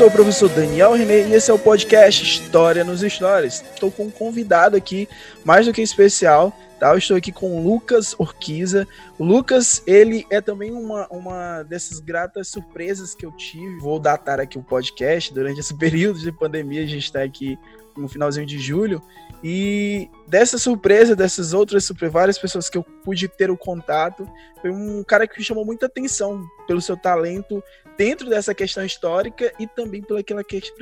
Sou o professor Daniel René e esse é o podcast História nos Stories. Estou com um convidado aqui, mais do que especial, tá? Eu estou aqui com o Lucas Orquiza. O Lucas, ele é também uma, uma dessas gratas surpresas que eu tive. Vou datar aqui o podcast durante esse período de pandemia, a gente está aqui no finalzinho de julho. E dessa surpresa, dessas outras surpresas, várias pessoas que eu pude ter o contato, foi um cara que me chamou muita atenção pelo seu talento dentro dessa questão histórica e também pela,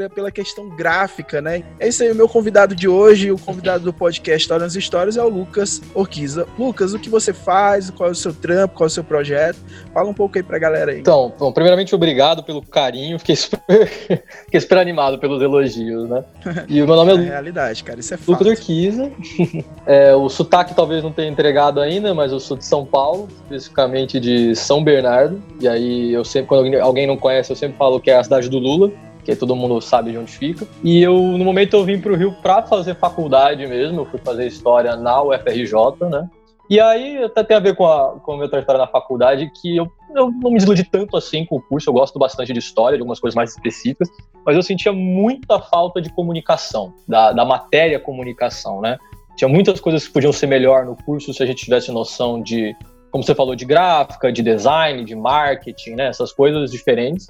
pela questão gráfica, né? É isso aí, o meu convidado de hoje, o convidado do podcast História nas Histórias é o Lucas Orquiza. Lucas, o que você faz? Qual é o seu trampo? Qual é o seu projeto? Fala um pouco aí pra galera aí. Então, bom, primeiramente, obrigado pelo carinho. Fiquei super, fiquei super animado pelos elogios, né? E o meu nome é, é realidade, cara, isso é. Lucas Orquiza. É, o sotaque talvez não tenha entregado ainda, mas eu sou de São Paulo, especificamente de São Bernardo. E aí eu sempre, quando alguém não conhece, eu sempre falo que é a cidade do Lula, que todo mundo sabe de onde fica. E eu, no momento, eu vim para o Rio para fazer faculdade mesmo, eu fui fazer história na UFRJ, né? E aí até tem a ver com a, com a minha trajetória na faculdade, que eu, eu não me desiludi tanto assim com o curso, eu gosto bastante de história, de algumas coisas mais específicas, mas eu sentia muita falta de comunicação, da, da matéria comunicação, né? Tinha muitas coisas que podiam ser melhor no curso se a gente tivesse noção de como você falou, de gráfica, de design, de marketing, né? Essas coisas diferentes.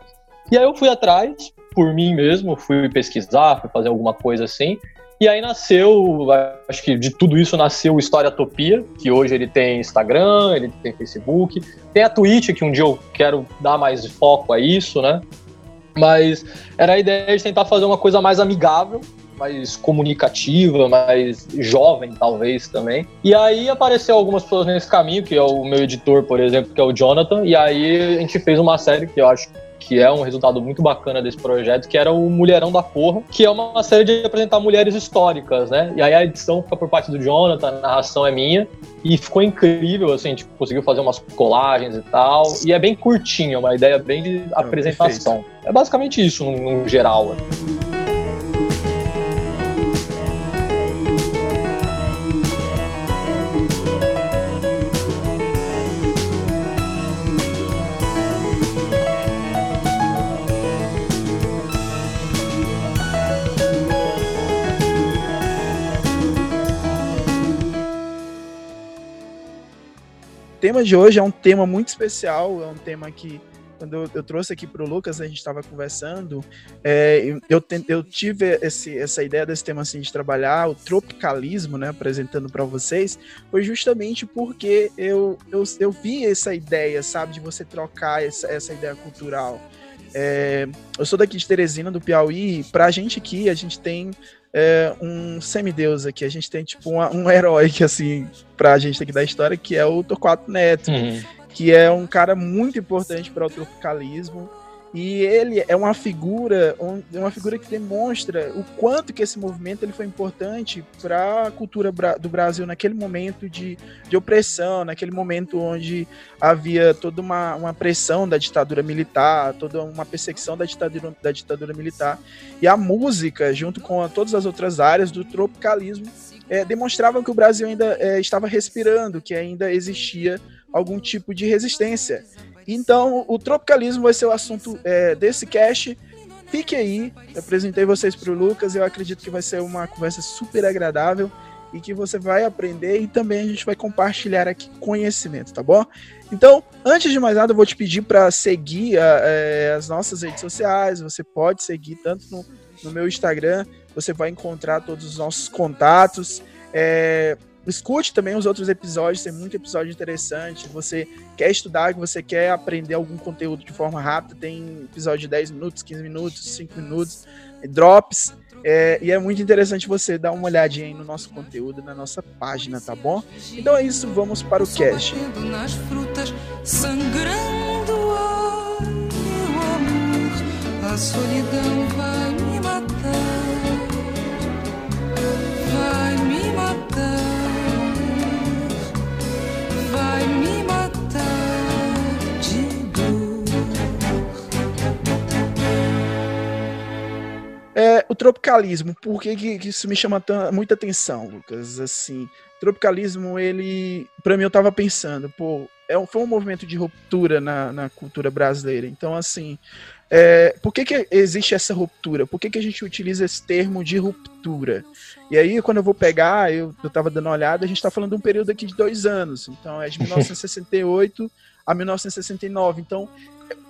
E aí eu fui atrás, por mim mesmo, fui pesquisar, fui fazer alguma coisa assim. E aí nasceu, acho que de tudo isso nasceu o Historiatopia, que hoje ele tem Instagram, ele tem Facebook, tem a Twitch, que um dia eu quero dar mais foco a isso, né? Mas era a ideia de tentar fazer uma coisa mais amigável, mais comunicativa, mais jovem, talvez também. E aí apareceu algumas pessoas nesse caminho, que é o meu editor, por exemplo, que é o Jonathan, e aí a gente fez uma série que eu acho que é um resultado muito bacana desse projeto, que era o Mulherão da Porra, que é uma série de apresentar mulheres históricas, né? E aí a edição fica por parte do Jonathan, a narração é minha, e ficou incrível, assim, tipo, conseguiu fazer umas colagens e tal, e é bem curtinho, é uma ideia bem de apresentação. É, é basicamente isso, no, no geral. Assim. Tema de hoje é um tema muito especial, é um tema que quando eu, eu trouxe aqui para o Lucas, a gente estava conversando, é, eu, eu tive esse, essa ideia desse tema assim, de trabalhar o tropicalismo, né, apresentando para vocês, foi justamente porque eu, eu, eu vi essa ideia, sabe, de você trocar essa, essa ideia cultural. É, eu sou daqui de Teresina, do Piauí, para a gente aqui, a gente tem é, um semideus aqui. A gente tem, tipo, uma, um herói que, assim, pra gente aqui da história, que é o Torquato Neto, uhum. que é um cara muito importante para o tropicalismo. E ele é uma figura, uma figura que demonstra o quanto que esse movimento ele foi importante para a cultura do Brasil naquele momento de, de opressão, naquele momento onde havia toda uma, uma pressão da ditadura militar, toda uma perseguição da ditadura, da ditadura militar. E a música, junto com a, todas as outras áreas do tropicalismo, é, demonstravam que o Brasil ainda é, estava respirando, que ainda existia algum tipo de resistência. Então, o tropicalismo vai ser o assunto é, desse cast. Fique aí, eu apresentei vocês para o Lucas. Eu acredito que vai ser uma conversa super agradável e que você vai aprender e também a gente vai compartilhar aqui conhecimento, tá bom? Então, antes de mais nada, eu vou te pedir para seguir a, é, as nossas redes sociais. Você pode seguir tanto no, no meu Instagram, você vai encontrar todos os nossos contatos. É, Escute também os outros episódios, tem muito episódio interessante. Você quer estudar, você quer aprender algum conteúdo de forma rápida, tem episódio de 10 minutos, 15 minutos, 5 minutos, drops. É, e é muito interessante você dar uma olhadinha aí no nosso conteúdo, na nossa página, tá bom? Então é isso, vamos para o cast. Nas frutas, sangrando, meu amor, a solidão vai tropicalismo, por que, que, isso me chama muita atenção, Lucas? Assim, tropicalismo, ele, para mim, eu tava pensando, pô, é, foi um movimento de ruptura na, na cultura brasileira. Então, assim, é, por que, que existe essa ruptura? Por que, que a gente utiliza esse termo de ruptura? E aí, quando eu vou pegar, eu, eu tava dando uma olhada, a gente tá falando de um período aqui de dois anos. Então, é de 1968 a 1969. Então,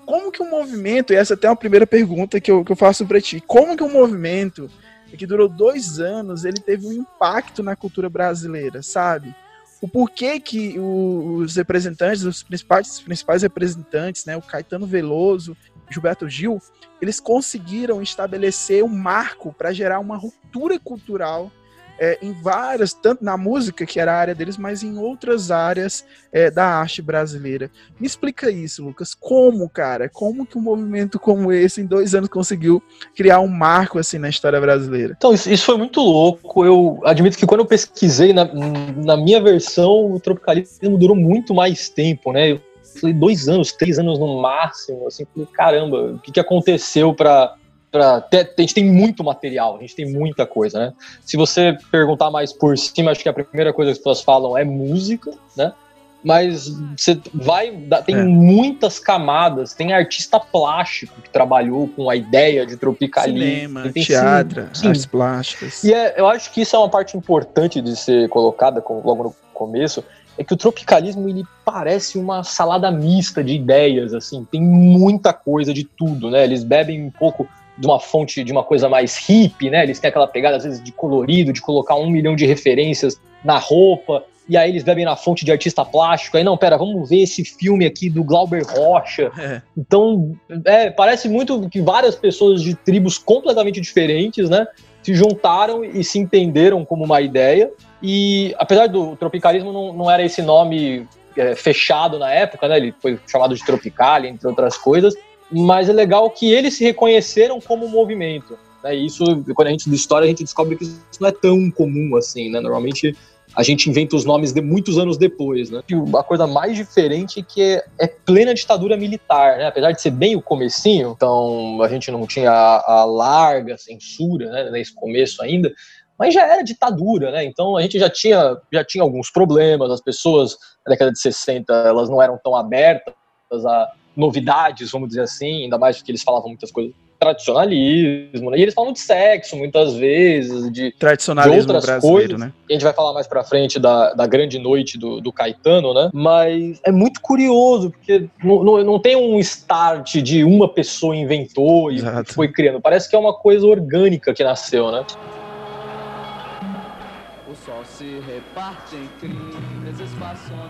como que um movimento, e essa é até é uma primeira pergunta que eu, que eu faço para ti, como que um movimento que durou dois anos, ele teve um impacto na cultura brasileira, sabe? O porquê que os representantes, os principais, os principais representantes, né, o Caetano Veloso, Gilberto Gil, eles conseguiram estabelecer um marco para gerar uma ruptura cultural é, em várias, tanto na música, que era a área deles, mas em outras áreas é, da arte brasileira. Me explica isso, Lucas. Como, cara? Como que um movimento como esse, em dois anos, conseguiu criar um marco assim na história brasileira? Então, isso, isso foi muito louco. Eu admito que quando eu pesquisei na, na minha versão, o tropicalismo durou muito mais tempo, né? Eu falei dois anos, três anos no máximo, assim, falei, caramba, o que, que aconteceu para para a gente tem muito material, a gente tem muita coisa, né? Se você perguntar mais por cima, acho que a primeira coisa que as pessoas falam é música, né? Mas você vai, tem é. muitas camadas, tem artista plástico que trabalhou com a ideia de tropicalismo, cinema, teatro, sim, artes plásticas. E é, eu acho que isso é uma parte importante de ser colocada logo no começo, é que o tropicalismo ele parece uma salada mista de ideias, assim, tem muita coisa de tudo, né? Eles bebem um pouco de uma fonte de uma coisa mais hippie, né? Eles têm aquela pegada, às vezes, de colorido, de colocar um milhão de referências na roupa, e aí eles bebem na fonte de artista plástico. Aí, não, pera, vamos ver esse filme aqui do Glauber Rocha. É. Então, é, parece muito que várias pessoas de tribos completamente diferentes, né? Se juntaram e se entenderam como uma ideia. E apesar do tropicalismo não, não era esse nome é, fechado na época, né? Ele foi chamado de Tropicalia, entre outras coisas mas é legal que eles se reconheceram como movimento. Né? Isso, quando a gente estuda história, a gente descobre que isso não é tão comum assim, né? Normalmente a gente inventa os nomes de muitos anos depois, né? A coisa mais diferente é que é, é, plena ditadura militar, né? Apesar de ser bem o comecinho, então a gente não tinha a, a larga censura, né? Nesse começo ainda, mas já era ditadura, né? Então a gente já tinha, já tinha alguns problemas, as pessoas na década de 60, elas não eram tão abertas a novidades, vamos dizer assim, ainda mais porque eles falavam muitas coisas tradicionalismo, né? E eles falam de sexo muitas vezes, de, tradicionalismo de outras coisas. Né? a gente vai falar mais pra frente da, da grande noite do, do Caetano, né? Mas é muito curioso, porque não, não, não tem um start de uma pessoa inventou e Exato. foi criando. Parece que é uma coisa orgânica que nasceu, né? O sol se reparte em crimes, espaçonaves,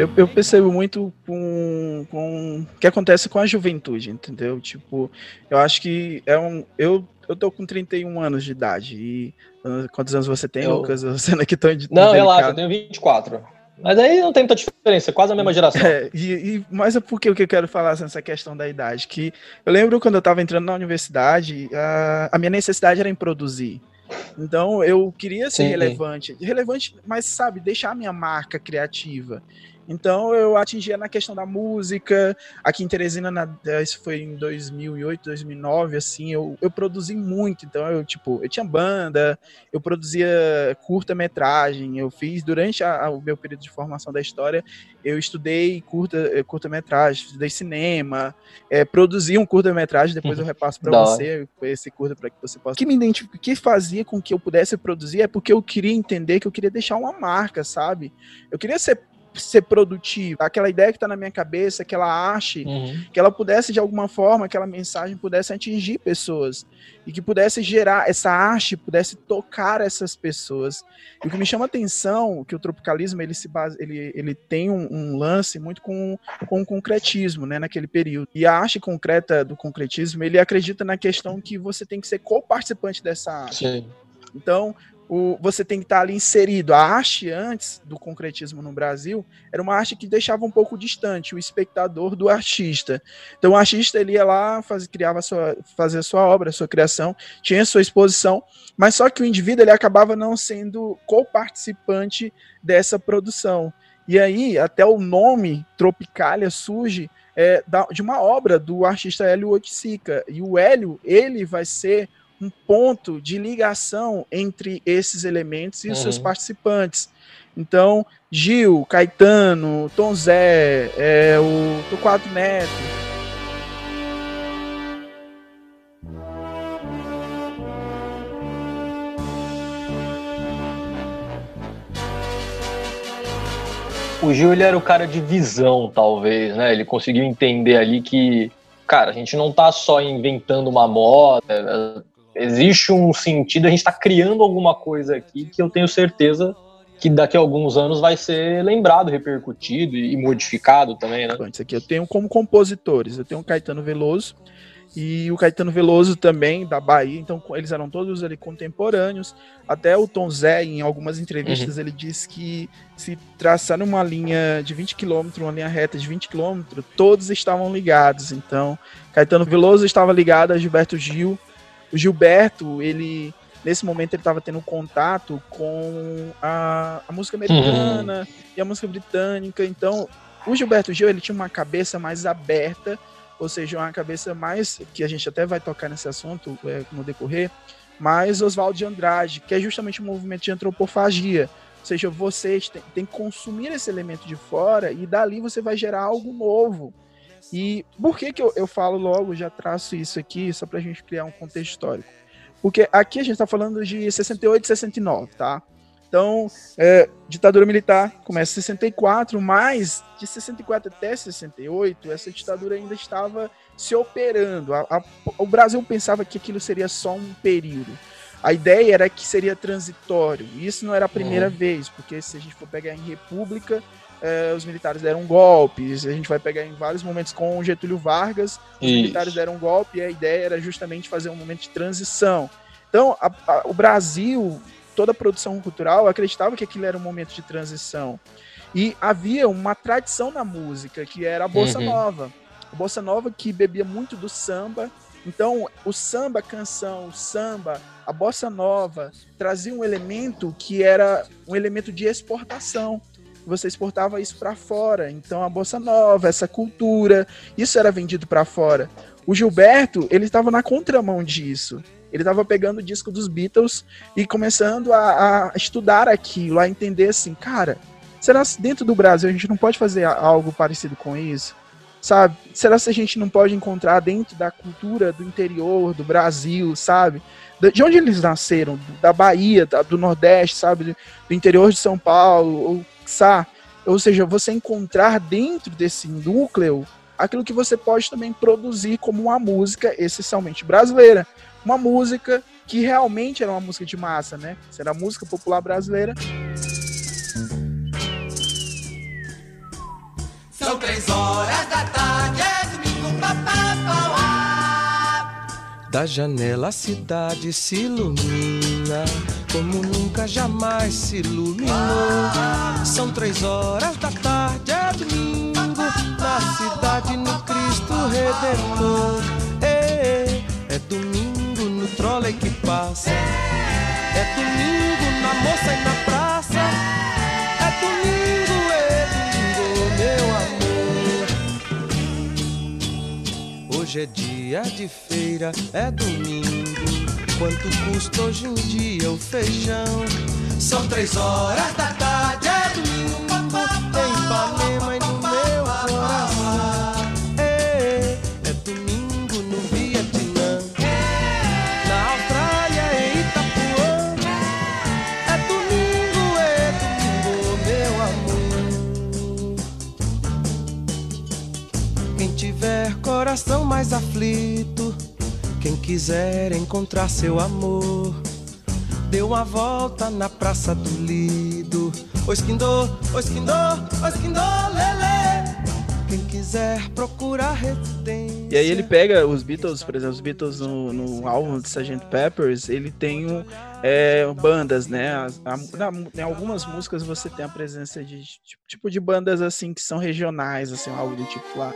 eu, eu percebo muito com, com o que acontece com a juventude, entendeu? Tipo, eu acho que é um. Eu, eu tô com 31 anos de idade. E ah, quantos anos você tem, eu... Lucas? Você não é que tão Não, relaxa, eu tenho 24. Mas aí não tem muita diferença, é quase a mesma geração. É, e, e, mas é porque o que eu quero falar nessa questão da idade, que eu lembro quando eu estava entrando na universidade, a, a minha necessidade era em produzir. Então eu queria ser Sim. relevante, relevante, mas sabe, deixar a minha marca criativa. Então eu atingia na questão da música. Aqui em Teresina, na, isso foi em 2008, 2009, assim, eu, eu produzi muito. Então eu, tipo, eu tinha banda, eu produzia curta-metragem, eu fiz durante a, a, o meu período de formação da história, eu estudei curta, eh, curta-metragem, estudei cinema, é, produzi um curta-metragem, depois eu repasso para você esse curta para que você possa. O que me identifica, o que fazia com que eu pudesse produzir é porque eu queria entender que eu queria deixar uma marca, sabe? Eu queria ser ser produtiva, aquela ideia que está na minha cabeça, que ela ache, uhum. que ela pudesse de alguma forma, aquela mensagem pudesse atingir pessoas e que pudesse gerar essa arte, pudesse tocar essas pessoas. E o que me chama atenção, que o tropicalismo ele se base, ele, ele tem um, um lance muito com, com o concretismo, né, naquele período. E a arte concreta do concretismo, ele acredita na questão que você tem que ser co-participante dessa arte. Sim. Então, o, você tem que estar ali inserido. A arte antes do concretismo no Brasil era uma arte que deixava um pouco distante o espectador do artista. Então o artista ele ia lá, faz, criava sua, fazia sua obra, sua criação, tinha sua exposição, mas só que o indivíduo ele acabava não sendo co-participante dessa produção. E aí até o nome Tropicália surge é, da, de uma obra do artista Hélio Oiticica. E o Hélio ele vai ser um ponto de ligação entre esses elementos e uhum. os seus uhum. participantes. Então, Gil, Caetano, Tom Zé, é, o Torquato Neto. O Gil ele era o cara de visão, talvez, né? Ele conseguiu entender ali que, cara, a gente não tá só inventando uma moda, existe um sentido, a gente está criando alguma coisa aqui que eu tenho certeza que daqui a alguns anos vai ser lembrado, repercutido e modificado também, né? Isso aqui eu tenho como compositores, eu tenho o Caetano Veloso e o Caetano Veloso também da Bahia, então eles eram todos ali contemporâneos. Até o Tom Zé, em algumas entrevistas, uhum. ele disse que se traçar uma linha de 20 km, uma linha reta de 20 km, todos estavam ligados. Então, Caetano Veloso estava ligado a Gilberto Gil, o Gilberto, ele nesse momento ele estava tendo contato com a, a música americana uhum. e a música britânica. Então, o Gilberto Gil ele tinha uma cabeça mais aberta, ou seja, uma cabeça mais que a gente até vai tocar nesse assunto é, no decorrer, mais Oswaldo de Andrade, que é justamente um movimento de antropofagia. Ou seja, você tem, tem que consumir esse elemento de fora e dali você vai gerar algo novo. E por que, que eu, eu falo logo, já traço isso aqui, só para a gente criar um contexto histórico? Porque aqui a gente está falando de 68 e 69, tá? Então, é, ditadura militar começa em 64, mas de 64 até 68, essa ditadura ainda estava se operando. A, a, o Brasil pensava que aquilo seria só um período. A ideia era que seria transitório. E isso não era a primeira uhum. vez, porque se a gente for pegar em República, é, os militares deram golpes. A gente vai pegar em vários momentos com Getúlio Vargas, os Isso. militares deram um golpe e a ideia era justamente fazer um momento de transição. Então, a, a, o Brasil, toda a produção cultural acreditava que aquilo era um momento de transição. E havia uma tradição na música, que era a bossa uhum. nova. A bossa nova que bebia muito do samba. Então, o samba canção, o samba, a bossa nova trazia um elemento que era um elemento de exportação você exportava isso para fora. Então a bossa nova, essa cultura, isso era vendido para fora. O Gilberto, ele estava na contramão disso. Ele estava pegando o disco dos Beatles e começando a, a, estudar aquilo, a entender assim, cara, será que dentro do Brasil a gente não pode fazer algo parecido com isso? Sabe? Será que a gente não pode encontrar dentro da cultura do interior do Brasil, sabe? De onde eles nasceram? Da Bahia, do Nordeste, sabe? Do interior de São Paulo, ou ou seja, você encontrar dentro desse núcleo aquilo que você pode também produzir como uma música essencialmente brasileira, uma música que realmente era uma música de massa, né? Será música popular brasileira. São três horas da tarde, é domingo, papá, Da janela a cidade se ilumina como nunca jamais se iluminou. São três horas da tarde, é domingo, na cidade no Cristo Redentor. É, é domingo no trole que passa, é domingo na moça e na praça. É domingo, é domingo, meu amor. Hoje é dia de feira, é domingo Quanto custa hoje em dia o feijão? São três horas da tarde, é domingo Tem Ipanema e no meu coração É, é domingo no Vietnã. É. Na Austrália e Itapuã. É domingo, é domingo, meu amor. Quem tiver coração mais aflito quem quiser encontrar seu amor, deu uma volta na Praça do Lido. Oi, esquindô, oi, esquindô, oi, esquindô, lelê. Quem quiser procurar resistência. E aí ele pega os Beatles, por exemplo, os Beatles no, no álbum de Sgt. Peppers, ele tem um, é, bandas, né? Em algumas músicas você tem a presença de tipo, tipo de bandas assim que são regionais, assim, algo do tipo lá.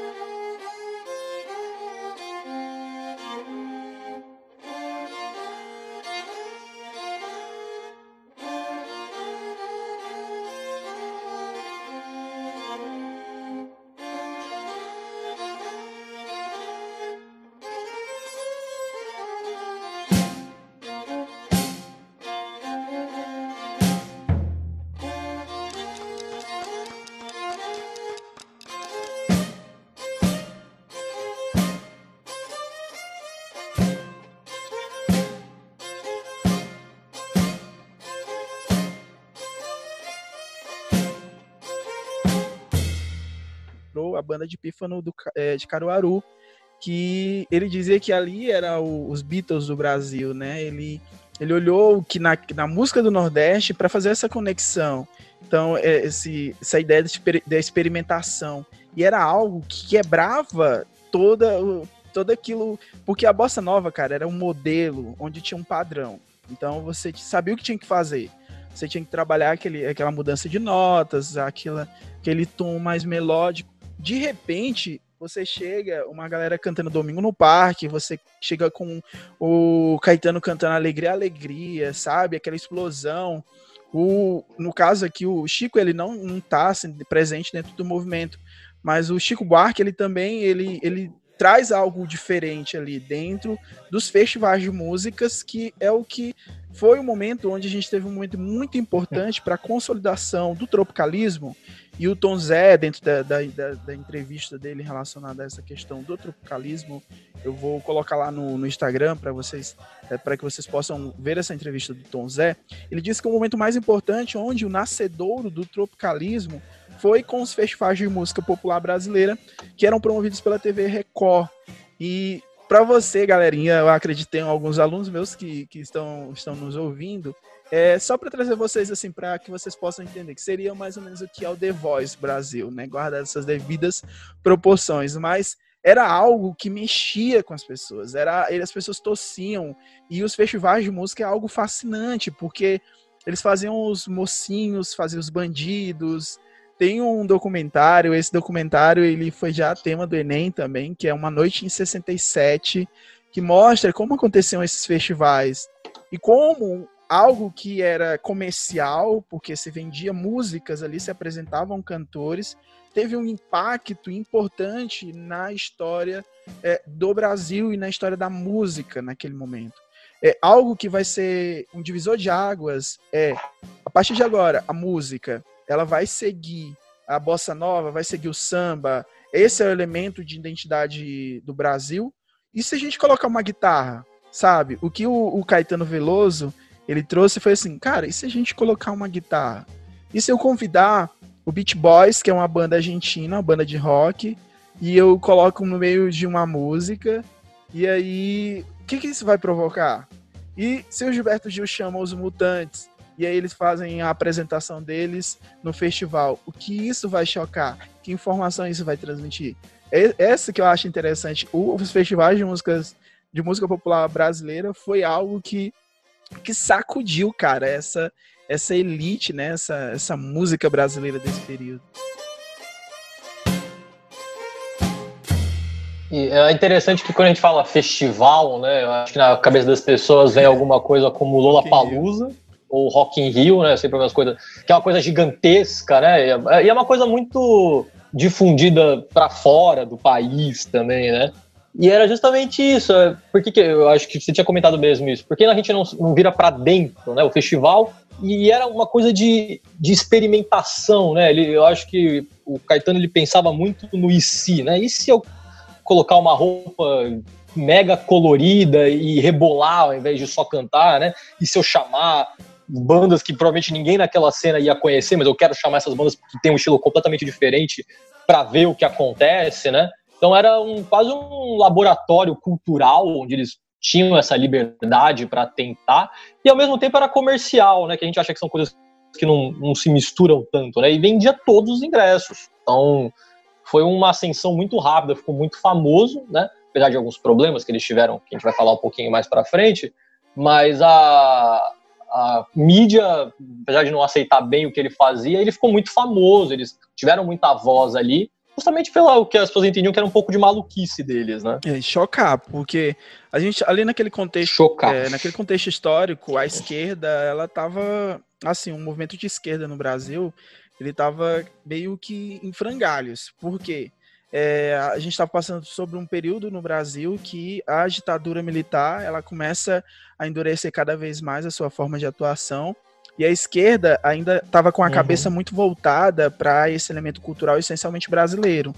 A banda de pífano do, é, de Caruaru, que ele dizia que ali era o, os Beatles do Brasil, né? Ele, ele olhou que na, na música do Nordeste para fazer essa conexão. Então, é, esse, essa ideia de, de experimentação. E era algo que quebrava toda, todo aquilo. Porque a bossa nova, cara, era um modelo onde tinha um padrão. Então você sabia o que tinha que fazer. Você tinha que trabalhar aquele, aquela mudança de notas, aquela, aquele tom mais melódico de repente, você chega, uma galera cantando Domingo no Parque, você chega com o Caetano cantando Alegria, Alegria, sabe? Aquela explosão. O, no caso aqui, o Chico, ele não, não tá assim, presente dentro do movimento, mas o Chico Buarque, ele também, ele, ele traz algo diferente ali dentro dos festivais de músicas, que é o que foi o momento onde a gente teve um momento muito importante para a consolidação do tropicalismo e o Tom Zé, dentro da, da, da, da, entrevista dele relacionada a essa questão do tropicalismo, eu vou colocar lá no, no Instagram para vocês, é, para que vocês possam ver essa entrevista do Tom Zé. Ele disse que o momento mais importante, onde o nascedouro do tropicalismo foi com os festivais de música popular brasileira, que eram promovidos pela TV Record. E para você, galerinha, eu acredito tem alguns alunos meus que, que estão, estão nos ouvindo, é, só para trazer vocês assim, para que vocês possam entender que seria mais ou menos o que é o The Voice Brasil, né? Guardar essas devidas proporções, mas era algo que mexia com as pessoas, era as pessoas tossiam e os festivais de música é algo fascinante porque eles faziam os mocinhos, faziam os bandidos. Tem um documentário, esse documentário ele foi já tema do Enem também, que é Uma Noite em 67, que mostra como aconteciam esses festivais e como algo que era comercial, porque se vendia músicas ali, se apresentavam cantores, teve um impacto importante na história é, do Brasil e na história da música naquele momento. É algo que vai ser um divisor de águas é a partir de agora a música ela vai seguir a bossa nova, vai seguir o samba. Esse é o elemento de identidade do Brasil. E se a gente colocar uma guitarra, sabe? O que o, o Caetano Veloso ele trouxe foi assim, cara, e se a gente colocar uma guitarra? E se eu convidar o Beach Boys, que é uma banda argentina, uma banda de rock, e eu coloco no meio de uma música, e aí, o que, que isso vai provocar? E se o Gilberto Gil chama os Mutantes, e aí eles fazem a apresentação deles no festival, o que isso vai chocar? Que informação isso vai transmitir? É essa que eu acho interessante. Os festivais de músicas de música popular brasileira foi algo que que sacudiu, cara, essa essa elite, né, essa, essa música brasileira desse período. E é interessante que quando a gente fala festival, né, eu acho que na cabeça das pessoas vem alguma coisa como Lollapalooza ou Rock in Rio, né, sempre umas coisas que é uma coisa gigantesca, né, e é uma coisa muito difundida para fora do país também, né? E era justamente isso. É, por que, que eu acho que você tinha comentado mesmo isso? Porque a gente não, não vira para dentro, né? O festival. E era uma coisa de, de experimentação, né? Ele, eu acho que o Caetano ele pensava muito no e se, né? E se eu colocar uma roupa mega colorida e rebolar ao invés de só cantar, né? E se eu chamar bandas que provavelmente ninguém naquela cena ia conhecer, mas eu quero chamar essas bandas que têm um estilo completamente diferente para ver o que acontece, né? Então era um, quase um laboratório cultural onde eles tinham essa liberdade para tentar e ao mesmo tempo era comercial, né? Que a gente acha que são coisas que não, não se misturam tanto, né? E vendia todos os ingressos. Então foi uma ascensão muito rápida, ficou muito famoso, né? Apesar de alguns problemas que eles tiveram, que a gente vai falar um pouquinho mais para frente, mas a, a mídia, apesar de não aceitar bem o que ele fazia, ele ficou muito famoso, eles tiveram muita voz ali, justamente pelo que as pessoas entendiam que era um pouco de maluquice deles, né? É, chocar, porque a gente ali naquele contexto, chocar. É, naquele contexto histórico, a esquerda, ela tava assim, um movimento de esquerda no Brasil, ele tava meio que em frangalhos. Por quê? É, a gente está passando sobre um período no Brasil que a ditadura militar ela começa a endurecer cada vez mais a sua forma de atuação e a esquerda ainda estava com a uhum. cabeça muito voltada para esse elemento cultural essencialmente brasileiro.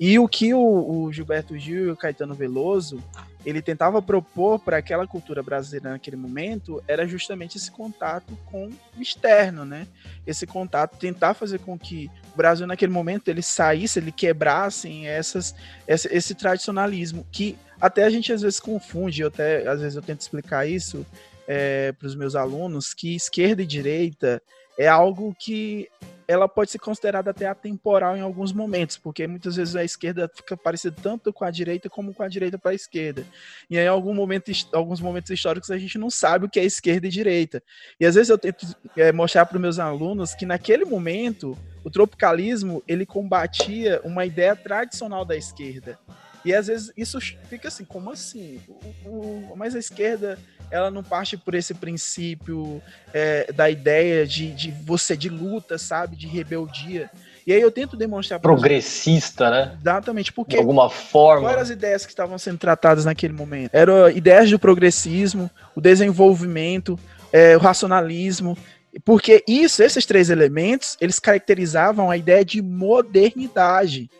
E o que o, o Gilberto Gil e o Caetano Veloso ele tentava propor para aquela cultura brasileira naquele momento era justamente esse contato com o externo, né? Esse contato, tentar fazer com que o Brasil naquele momento ele saísse, ele quebrasse essas, esse, esse tradicionalismo que até a gente às vezes confunde, eu até às vezes eu tento explicar isso é, para os meus alunos que esquerda e direita é algo que ela pode ser considerada até atemporal em alguns momentos, porque muitas vezes a esquerda fica parecida tanto com a direita como com a direita para a esquerda. E aí, em algum momento, alguns momentos históricos, a gente não sabe o que é esquerda e direita. E às vezes eu tento é, mostrar para os meus alunos que naquele momento o tropicalismo ele combatia uma ideia tradicional da esquerda. E às vezes isso fica assim, como assim? O, o, mas a esquerda ela não parte por esse princípio é, da ideia de, de você de luta, sabe, de rebeldia. E aí eu tento demonstrar progressista, né? Exatamente, porque de alguma forma. Quais eram as ideias que estavam sendo tratadas naquele momento? Eram ideias do progressismo, o desenvolvimento, é, o racionalismo, porque isso, esses três elementos, eles caracterizavam a ideia de modernidade.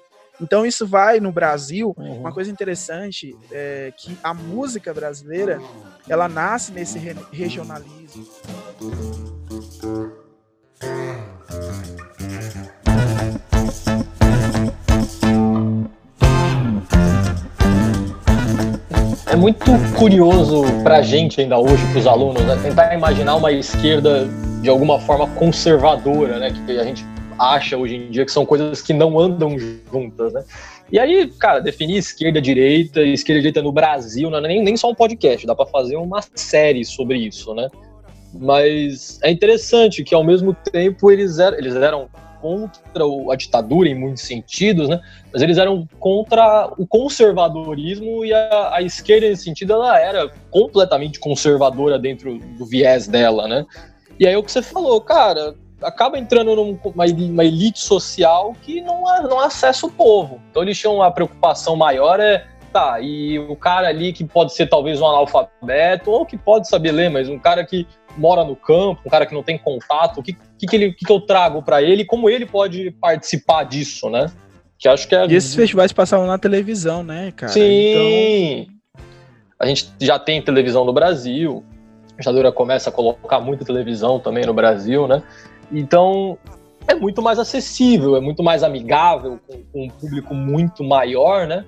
Então isso vai no Brasil, uhum. uma coisa interessante é que a música brasileira, ela nasce nesse re regionalismo. É muito curioso para a gente ainda hoje, para os alunos, né? tentar imaginar uma esquerda de alguma forma conservadora, né? Que a gente acha hoje em dia que são coisas que não andam juntas, né? E aí, cara, definir esquerda, direita, esquerda, direita no Brasil, não é nem, nem só um podcast, dá para fazer uma série sobre isso, né? Mas é interessante que ao mesmo tempo eles eram, eles eram contra a ditadura em muitos sentidos, né? Mas eles eram contra o conservadorismo e a, a esquerda nesse sentido ela era completamente conservadora dentro do viés dela, né? E aí o que você falou, cara, acaba entrando numa uma elite social que não, não acessa o povo. Então eles tinham uma preocupação maior é tá, e o cara ali que pode ser talvez um analfabeto ou que pode saber ler, mas um cara que mora no campo, um cara que não tem contato, o que, que, que, ele, que, que eu trago para ele, como ele pode participar disso, né? Que acho que é... E esses festivais passavam na televisão, né, cara? Sim! Então... A gente já tem televisão no Brasil, a ditadura começa a colocar muita televisão também no Brasil, né? Então, é muito mais acessível, é muito mais amigável com, com, um público muito maior, né?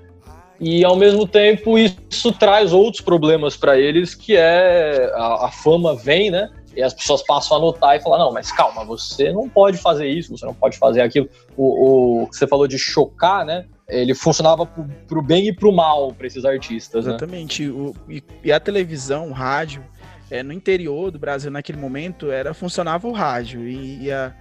E ao mesmo tempo isso traz outros problemas para eles, que é a, a, fama vem, né? E as pessoas passam a notar e falar, não, mas calma, você não pode fazer isso, você não pode fazer aquilo. O, o você falou de chocar, né? Ele funcionava pro, pro bem e pro mal para esses artistas. Né? Exatamente. Né? O, e, e a televisão, o rádio, é, no interior do Brasil naquele momento era funcionava o rádio. E, e a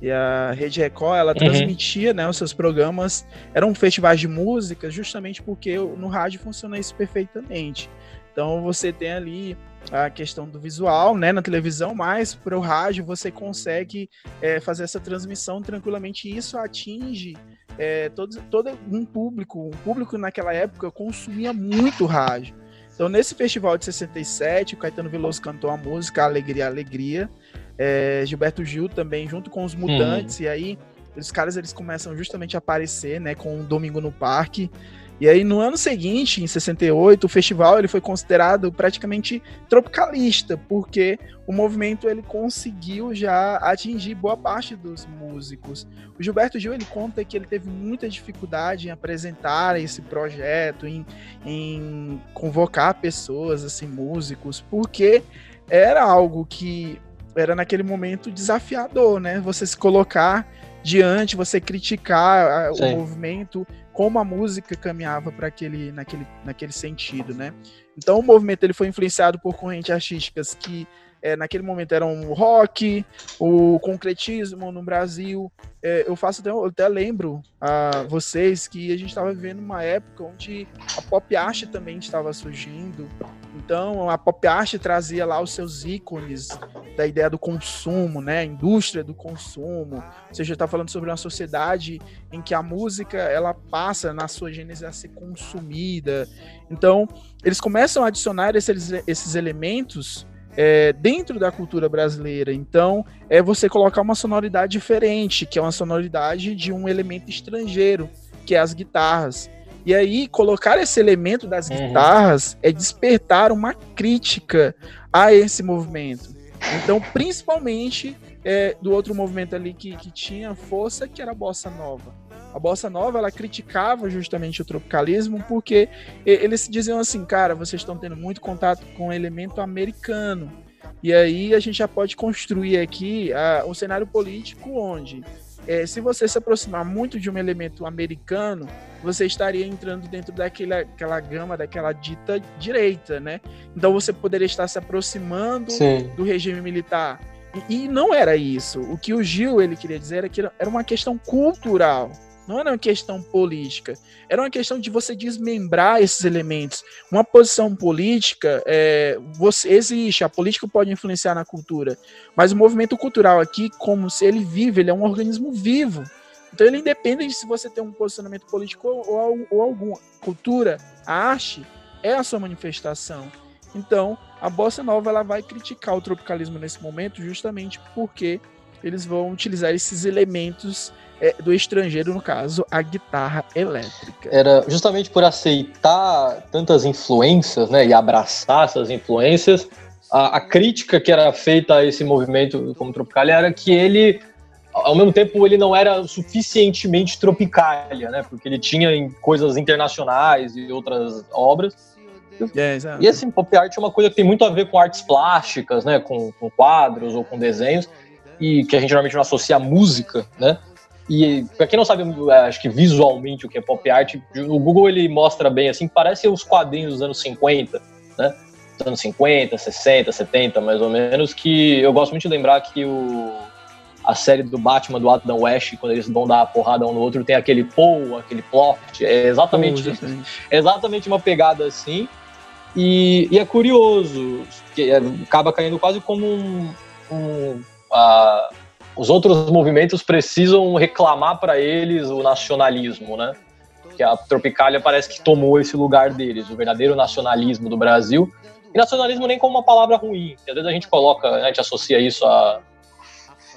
e a Rede Record ela uhum. transmitia né, os seus programas. Eram festivais de música justamente porque no rádio funciona isso perfeitamente. Então você tem ali a questão do visual né, na televisão mas para o rádio você consegue é, fazer essa transmissão tranquilamente. E isso atinge é, todo, todo um público. Um público naquela época consumia muito rádio então, nesse festival de 67, o Caetano Veloso cantou a música Alegria, Alegria. É, Gilberto Gil também, junto com os Mutantes, hum. e aí os caras eles começam justamente a aparecer, né, com o Domingo no Parque. E aí no ano seguinte, em 68, o festival ele foi considerado praticamente tropicalista, porque o movimento ele conseguiu já atingir boa parte dos músicos. O Gilberto Gil ele conta que ele teve muita dificuldade em apresentar esse projeto, em, em convocar pessoas, assim, músicos, porque era algo que era naquele momento desafiador, né? Você se colocar diante, você criticar Sim. o movimento, como a música caminhava para aquele naquele, naquele sentido, né? Então o movimento ele foi influenciado por correntes artísticas que é, naquele momento eram o rock, o concretismo no Brasil. É, eu faço até, eu até lembro a vocês que a gente estava vivendo uma época onde a pop art também estava surgindo. Então a pop art trazia lá os seus ícones da ideia do consumo, né? Indústria do consumo. Ou seja, está falando sobre uma sociedade em que a música ela passa na sua gênese a ser consumida. Então eles começam a adicionar esses, esses elementos é, dentro da cultura brasileira. Então, é você colocar uma sonoridade diferente, que é uma sonoridade de um elemento estrangeiro, que é as guitarras. E aí, colocar esse elemento das uhum. guitarras é despertar uma crítica a esse movimento. Então, principalmente é, do outro movimento ali que, que tinha força, que era a bossa nova. A bossa nova ela criticava justamente o tropicalismo porque eles diziam assim, cara, vocês estão tendo muito contato com o elemento americano. E aí a gente já pode construir aqui uh, um cenário político onde é, se você se aproximar muito de um elemento americano, você estaria entrando dentro daquela aquela gama, daquela dita direita, né? Então você poderia estar se aproximando Sim. do regime militar. E, e, não era isso. O que o Gil ele queria dizer era que era uma questão cultural. Não era uma questão política. Era uma questão de você desmembrar esses elementos. Uma posição política é, você, existe, a política pode influenciar na cultura. Mas o movimento cultural aqui, como se ele vive, ele é um organismo vivo. Então ele independe de se você tem um posicionamento político ou, ou, alguma cultura. A arte é a sua manifestação. Então, a bossa nova ela vai criticar o tropicalismo nesse momento justamente porque eles vão utilizar esses elementos é, do estrangeiro, no caso, a guitarra elétrica. Era justamente por aceitar tantas influências, né, e abraçar essas influências, a, a crítica que era feita a esse movimento como Tropicalia era que ele, ao mesmo tempo, ele não era suficientemente Tropicalia, né, porque ele tinha em coisas internacionais e outras obras, é, e assim, pop art é uma coisa que tem muito a ver com artes plásticas, né? Com, com, quadros ou com desenhos, e que a gente geralmente não associa a música, né? E pra quem não sabe, é, acho que visualmente o que é pop art, o Google ele mostra bem assim, parece os quadrinhos dos anos 50, né? Dos anos 50, 60, 70, mais ou menos, que eu gosto muito de lembrar que o a série do Batman do Adam West, quando eles vão dar a porrada um no outro, tem aquele Paul, aquele plot, é exatamente, oh, exatamente. exatamente uma pegada assim. E, e é curioso, que é, acaba caindo quase como um, um uh, os outros movimentos precisam reclamar para eles o nacionalismo, né? Que a Tropicália parece que tomou esse lugar deles, o verdadeiro nacionalismo do Brasil. E nacionalismo nem como uma palavra ruim, às vezes a gente coloca, a gente associa isso a,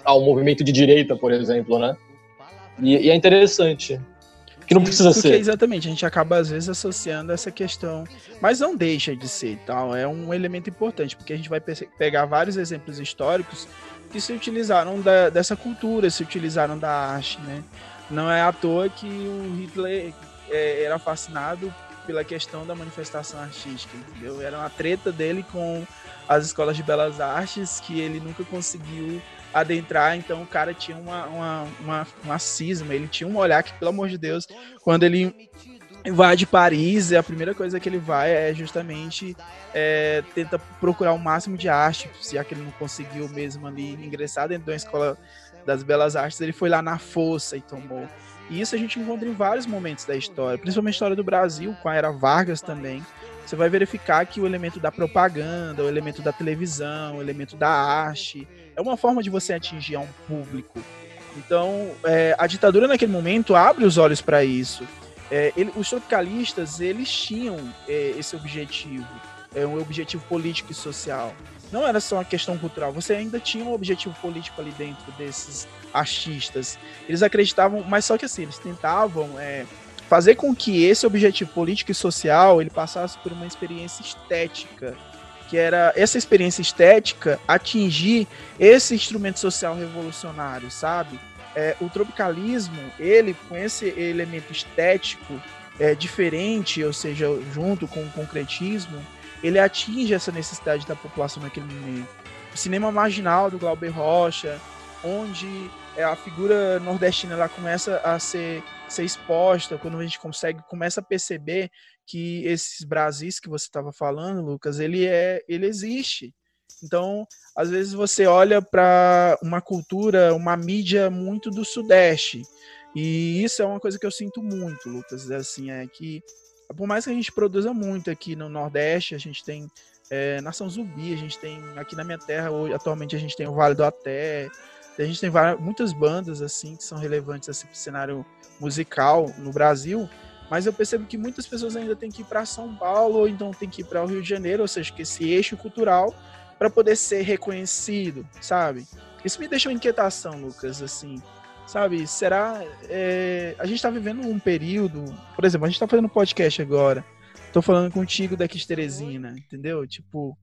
ao movimento de direita, por exemplo, né? E, e é interessante. Que não precisa Porque, ser. Exatamente, a gente acaba às vezes associando essa questão, mas não deixa de ser tal. É um elemento importante, porque a gente vai pegar vários exemplos históricos que se utilizaram da, dessa cultura, se utilizaram da arte, né? Não é à toa que o Hitler é, era fascinado pela questão da manifestação artística, entendeu? Era uma treta dele com as escolas de belas artes que ele nunca conseguiu adentrar, então o cara tinha uma, uma, uma, uma cisma, ele tinha um olhar que, pelo amor de Deus, quando ele vai de Paris, a primeira coisa que ele vai é justamente é, tenta procurar o máximo de arte, se é que ele não conseguiu mesmo ali ingressar dentro da escola das belas artes, ele foi lá na força e tomou. E isso a gente encontra em vários momentos da história, principalmente a história do Brasil, com a era Vargas também. Você vai verificar que o elemento da propaganda, o elemento da televisão, o elemento da arte, é uma forma de você atingir um público. Então, é, a ditadura naquele momento abre os olhos para isso. É, ele, os tropicalistas, eles tinham é, esse objetivo, é, um objetivo político e social. Não era só uma questão cultural, você ainda tinha um objetivo político ali dentro desses artistas. Eles acreditavam, mas só que assim, eles tentavam é, fazer com que esse objetivo político e social ele passasse por uma experiência estética, que era essa experiência estética atingir esse instrumento social revolucionário, sabe? É, o tropicalismo, ele com esse elemento estético é, diferente, ou seja, junto com o concretismo, ele atinge essa necessidade da população naquele momento. O cinema marginal do Glauber Rocha, onde é, a figura nordestina ela começa a ser, ser exposta, quando a gente consegue, começa a perceber que esses Brasis que você estava falando, Lucas, ele é, ele existe. Então, às vezes você olha para uma cultura, uma mídia muito do Sudeste, e isso é uma coisa que eu sinto muito, Lucas, assim, é que por mais que a gente produza muito aqui no Nordeste, a gente tem é, Nação Zumbi, a gente tem aqui na minha terra, hoje, atualmente a gente tem o Vale do Até, a gente tem várias, muitas bandas assim que são relevantes assim, para o cenário musical no Brasil, mas eu percebo que muitas pessoas ainda têm que ir para São Paulo ou então têm que ir para o Rio de Janeiro, ou seja, que esse eixo cultural para poder ser reconhecido, sabe? Isso me deixa uma inquietação, Lucas, assim, sabe? Será. É, a gente está vivendo um período. Por exemplo, a gente está fazendo podcast agora. Tô falando contigo daqui de Teresina, entendeu? Tipo.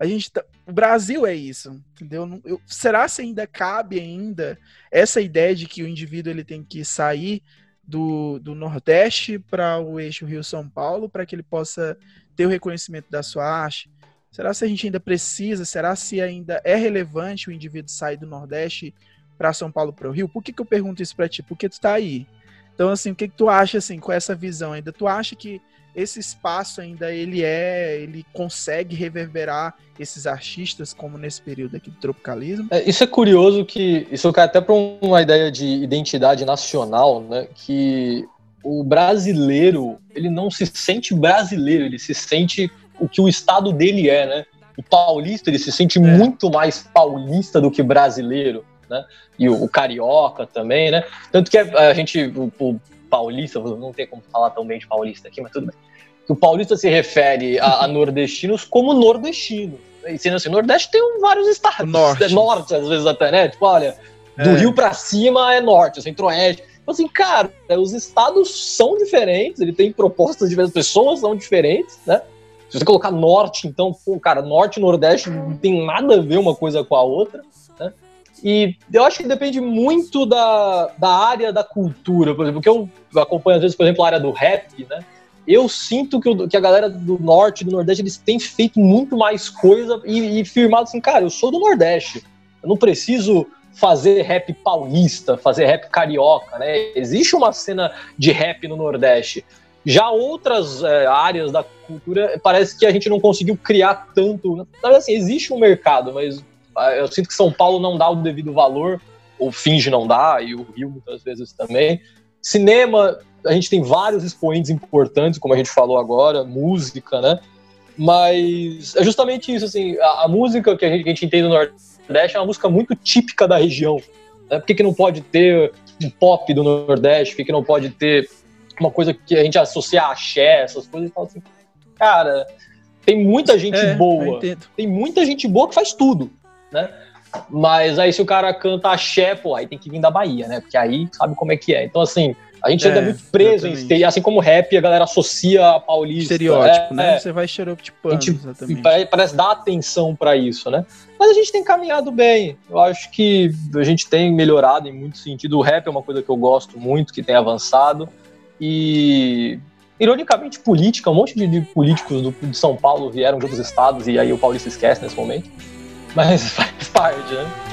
A gente tá, o Brasil é isso, entendeu? Eu, será se ainda cabe ainda essa ideia de que o indivíduo ele tem que sair do, do Nordeste para o eixo Rio-São Paulo para que ele possa ter o reconhecimento da sua arte? Será se a gente ainda precisa? Será se ainda é relevante o indivíduo sair do Nordeste para São Paulo para o Rio? Por que, que eu pergunto isso para ti? Porque tu está aí. Então, assim, o que, que tu acha, assim, com essa visão ainda? Tu acha que esse espaço ainda ele é, ele consegue reverberar esses artistas como nesse período aqui do tropicalismo? É, isso é curioso que isso cai até para uma ideia de identidade nacional, né? Que o brasileiro ele não se sente brasileiro, ele se sente o que o estado dele é, né? O paulista ele se sente é. muito mais paulista do que brasileiro né? E o, o, carioca também, né? Tanto que a, a gente, o, o, paulista, não tem como falar tão bem de paulista aqui, mas tudo bem. O paulista se refere a, a nordestinos como nordestino. E sendo assim, o Nordeste tem vários estados. Norte. É norte, às vezes até, né? Tipo, olha, do é. Rio para cima é norte, centro-oeste. Então, assim, cara, os estados são diferentes, ele tem propostas diferentes, pessoas são diferentes, né? Se você colocar norte, então, pô, cara, norte e nordeste não tem nada a ver uma coisa com a outra. E eu acho que depende muito da, da área da cultura, por exemplo, que eu acompanho às vezes, por exemplo, a área do rap, né? Eu sinto que, o, que a galera do norte e do nordeste eles têm feito muito mais coisa e, e firmado assim, cara, eu sou do nordeste, eu não preciso fazer rap paulista, fazer rap carioca, né? Existe uma cena de rap no Nordeste. Já outras é, áreas da cultura, parece que a gente não conseguiu criar tanto. Na assim, existe um mercado, mas ah, eu sinto que São Paulo não dá o devido valor, ou finge não dar, e o Rio muitas vezes também. Cinema, a gente tem vários expoentes importantes, como a gente falou agora, música, né? Mas é justamente isso, assim, a, a música que a gente, que a gente entende no Nordeste é uma música muito típica da região. Né? Por que, que não pode ter um pop do Nordeste? Por que, que não pode ter uma coisa que a gente associa a axé, essas coisas? E fala assim, cara, tem muita gente é, boa. Tem muita gente boa que faz tudo né? Mas aí se o cara canta axé, pô, aí tem que vir da Bahia, né? Porque aí sabe como é que é. Então, assim, a gente é, ainda é muito preso exatamente. em assim como rap, a galera associa a paulista. Estereótipo, é, né? É. Você vai estereotipando, gente exatamente. Parece dar atenção para isso, né? Mas a gente tem caminhado bem. Eu acho que a gente tem melhorado em muito sentido. O rap é uma coisa que eu gosto muito, que tem avançado. E ironicamente, política, um monte de, de políticos do, de São Paulo vieram de outros estados e aí o Paulista esquece nesse momento mas faz parte, né?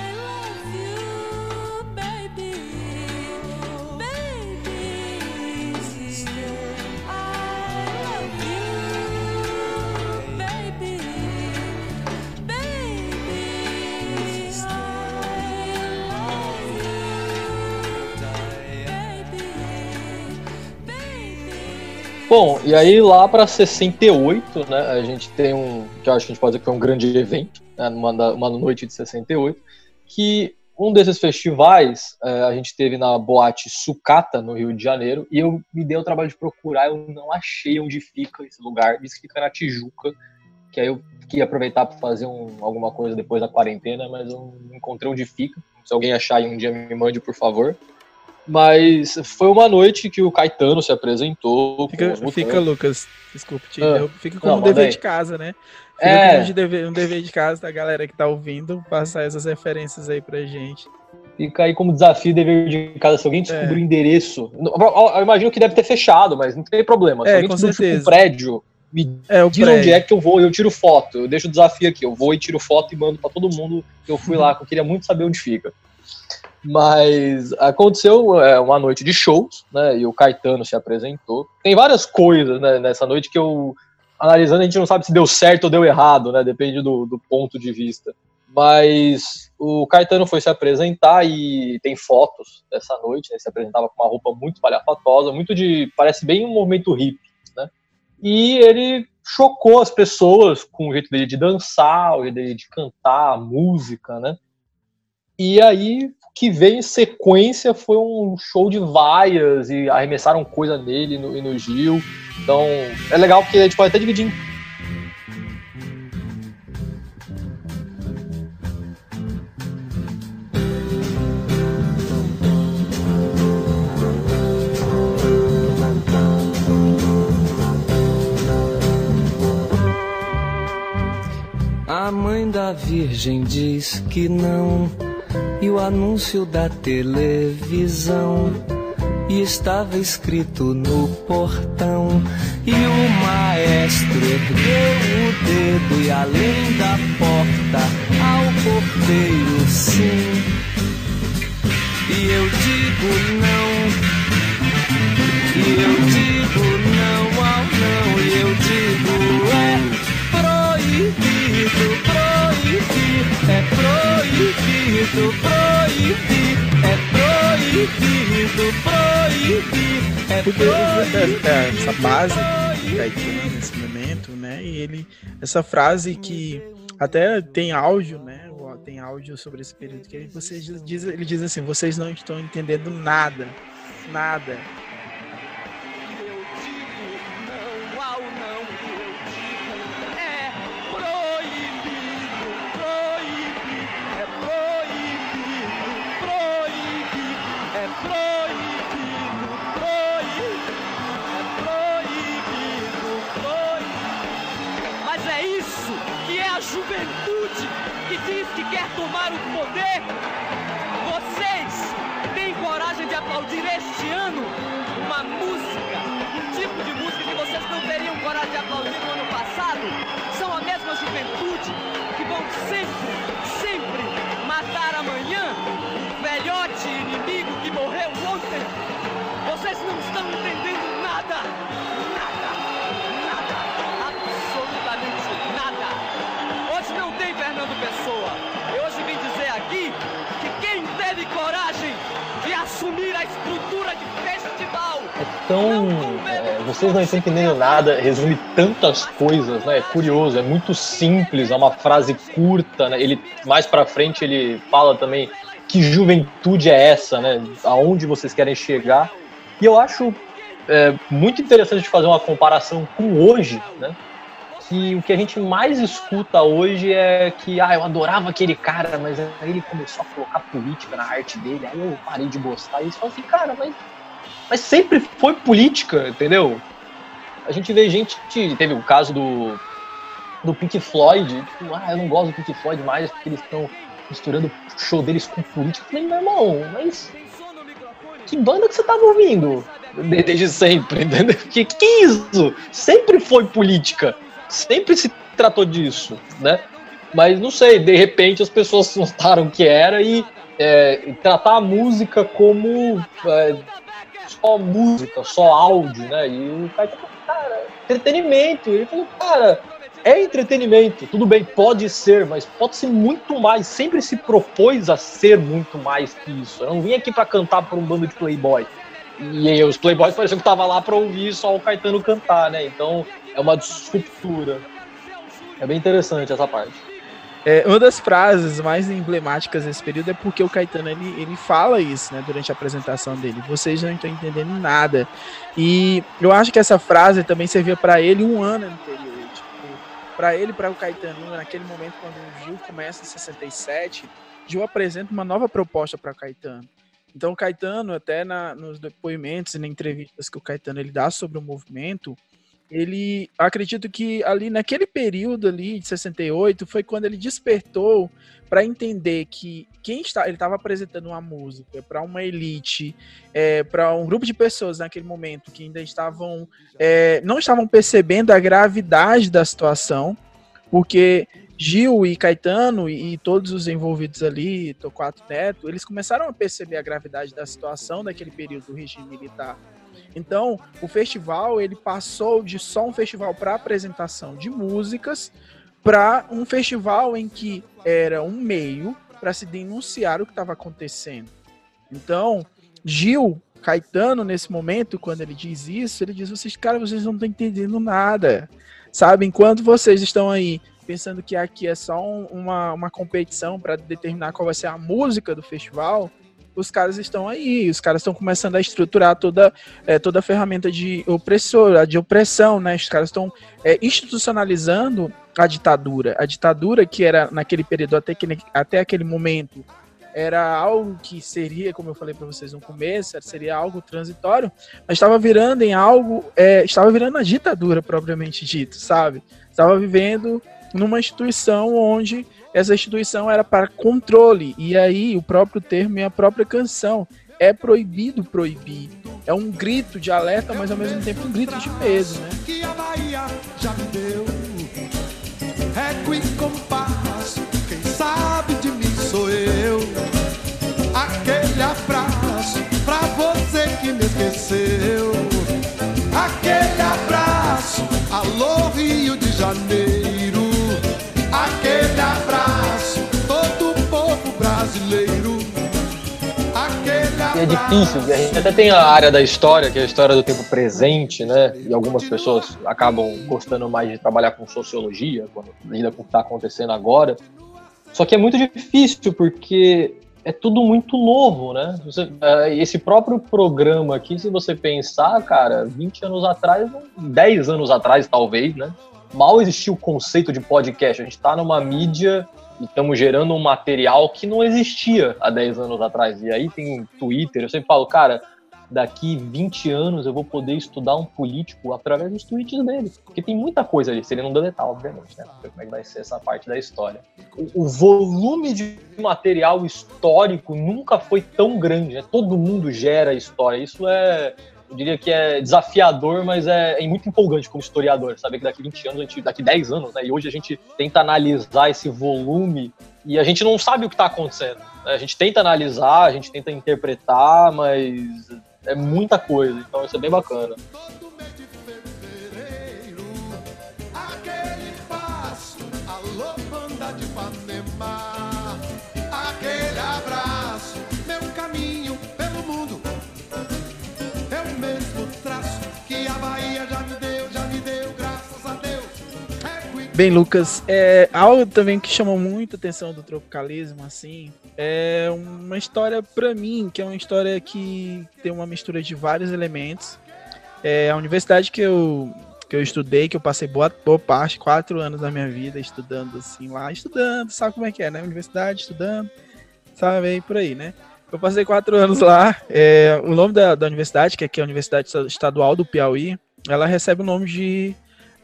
Bom, e aí lá para 68, né, a gente tem um, que eu acho que a gente pode dizer que foi um grande evento, né, numa, uma noite de 68, que um desses festivais é, a gente teve na boate Sucata, no Rio de Janeiro, e eu me dei o trabalho de procurar, eu não achei onde fica esse lugar, diz que fica na Tijuca, que aí eu queria aproveitar para fazer um, alguma coisa depois da quarentena, mas eu não encontrei onde fica. Se alguém achar aí um dia me mande, por favor. Mas foi uma noite que o Caetano se apresentou. Fica, fica Lucas, desculpe te ah. Fica como um dever de casa, né? Fica é. um dever, um dever de casa da galera que tá ouvindo, passar essas referências aí pra gente. Fica aí como desafio dever de casa. Se alguém descobrir é. o endereço. Eu imagino que deve ter fechado, mas não tem problema. Se é, alguém com certeza. um prédio, me é, diz prédio. onde é que eu vou, eu tiro foto. Eu deixo o desafio aqui. Eu vou e tiro foto e mando para todo mundo que eu fui lá, que eu queria muito saber onde fica. Mas aconteceu é, uma noite de shows, né? E o Caetano se apresentou. Tem várias coisas né, nessa noite que eu, analisando, a gente não sabe se deu certo ou deu errado, né? Depende do, do ponto de vista. Mas o Caetano foi se apresentar e tem fotos dessa noite, né? Se apresentava com uma roupa muito palhafatosa, muito de. parece bem um movimento hippie, né? E ele chocou as pessoas com o jeito dele de dançar, o jeito dele de cantar, a música, né? E aí que veio em sequência foi um show de vaias e arremessaram coisa nele no, e no Gil. Então é legal porque a gente pode até dividir em A mãe da Virgem diz que não e o anúncio da televisão. E estava escrito no portão. E o maestro ergueu o dedo e além da porta ao porteiro sim. E eu digo não. E eu digo proibido proibido proibir, é proibido proibir, é Porque proibido, é, essa base que Caetano nesse momento, né? E ele, essa frase que até tem áudio, né? Tem áudio sobre esse período que ele, você diz, ele diz assim: vocês não estão entendendo nada, nada tomar o poder. Vocês têm coragem de aplaudir este ano uma música, um tipo de música que vocês não teriam coragem de aplaudir no ano passado? São a mesma juventude que vão sempre, sempre matar amanhã o velhote inimigo que morreu ontem. Vocês não estão entendendo nada. Fernando Pessoa. Eu hoje vim dizer aqui que teve coragem de assumir a estrutura de festival. É tão. É, vocês não entendendo nada, resume tantas coisas, né? É curioso, é muito simples, é uma frase curta, né? Ele mais para frente ele fala também que juventude é essa, né? Aonde vocês querem chegar. E eu acho é, muito interessante fazer uma comparação com hoje, né? Que o que a gente mais escuta hoje é que, ah, eu adorava aquele cara, mas aí ele começou a colocar política na arte dele, aí eu parei de gostar. E eles falam assim, cara, mas, mas sempre foi política, entendeu? A gente vê gente, teve o caso do, do Pink Floyd, tipo, ah, eu não gosto do Pink Floyd mais porque eles estão misturando o show deles com política. Eu falei, meu irmão, mas que banda que você tava ouvindo? Desde sempre, entendeu? Que, que isso? Sempre foi política sempre se tratou disso, né? Mas não sei, de repente as pessoas notaram que era e é, tratar a música como é, só música, só áudio, né? E o cara falou, cara, entretenimento. Ele falou, cara, é entretenimento, tudo bem, pode ser, mas pode ser muito mais. Sempre se propôs a ser muito mais que isso. Eu não vim aqui para cantar para um bando de playboy. E aí, os playboys pareciam que tava lá para ouvir só o Caetano cantar, né? Então, é uma disruptura. É bem interessante essa parte. É, uma das frases mais emblemáticas desse período é porque o Caetano ele, ele fala isso né, durante a apresentação dele. Vocês não estão entendendo nada. E eu acho que essa frase também servia para ele um ano anterior. Tipo, para ele, para o Caetano, naquele momento, quando o Gil começa em 67, Gil apresenta uma nova proposta para Caetano. Então, o Caetano, até na, nos depoimentos e nas entrevistas que o Caetano ele dá sobre o movimento, ele acredito que ali naquele período ali de 68 foi quando ele despertou para entender que quem está ele estava apresentando uma música para uma elite é, para um grupo de pessoas naquele momento que ainda estavam é, não estavam percebendo a gravidade da situação porque Gil e Caetano e, todos os envolvidos ali, Torquato Neto, eles começaram a perceber a gravidade da situação daquele período do regime militar. Então, o festival ele passou de só um festival para apresentação de músicas para um festival em que era um meio para se denunciar o que estava acontecendo. Então, Gil Caetano, nesse momento, quando ele diz isso, ele diz: vocês, cara, vocês não estão entendendo nada. Sabe? Enquanto vocês estão aí pensando que aqui é só um, uma, uma competição para determinar qual vai ser a música do festival, os caras estão aí, os caras estão começando a estruturar toda, é, toda a ferramenta de opressor, de opressão, né? Os caras estão é, institucionalizando a ditadura. A ditadura que era naquele período, até, que, até aquele momento, era algo que seria, como eu falei para vocês no começo, seria algo transitório, mas estava virando em algo, é, estava virando a ditadura propriamente dito, sabe? Estava vivendo numa instituição onde essa instituição era para controle. E aí o próprio termo e a própria canção é proibido proibir. É um grito de alerta, mas ao mesmo tempo um grito de medo, né? Que a Bahia já me deu compasso, quem sabe de mim sou eu. Aquele abraço pra você que me esqueceu. Aquele abraço, alô Rio de Janeiro. É difícil, a gente até tem a área da história, que é a história do tempo presente, né? E algumas pessoas acabam gostando mais de trabalhar com sociologia, quando lida com o que está acontecendo agora. Só que é muito difícil, porque é tudo muito novo, né? Você, é, esse próprio programa aqui, se você pensar, cara, 20 anos atrás, 10 anos atrás, talvez, né? mal existia o conceito de podcast. A gente está numa mídia e estamos gerando um material que não existia há 10 anos atrás. E aí tem Twitter, eu sempre falo, cara, daqui 20 anos eu vou poder estudar um político através dos tweets dele. Porque tem muita coisa ali, se ele não deletar, obviamente, né? Como é que vai ser essa parte da história. O, o volume de material histórico nunca foi tão grande, né? Todo mundo gera história. Isso é eu diria que é desafiador, mas é, é, muito empolgante como historiador, saber que daqui 20 anos, a gente, daqui 10 anos, né, e hoje a gente tenta analisar esse volume e a gente não sabe o que está acontecendo. Né? A gente tenta analisar, a gente tenta interpretar, mas é muita coisa, então isso é bem bacana. Bem, Lucas, é algo também que chamou muito a atenção do tropicalismo, assim, é uma história para mim que é uma história que tem uma mistura de vários elementos. É a universidade que eu que eu estudei, que eu passei boa, boa parte, quatro anos da minha vida estudando assim lá, estudando, sabe como é que é, né? Universidade, estudando, sabe aí por aí, né? Eu passei quatro anos lá. É, o nome da, da universidade, que aqui é a Universidade Estadual do Piauí, ela recebe o nome de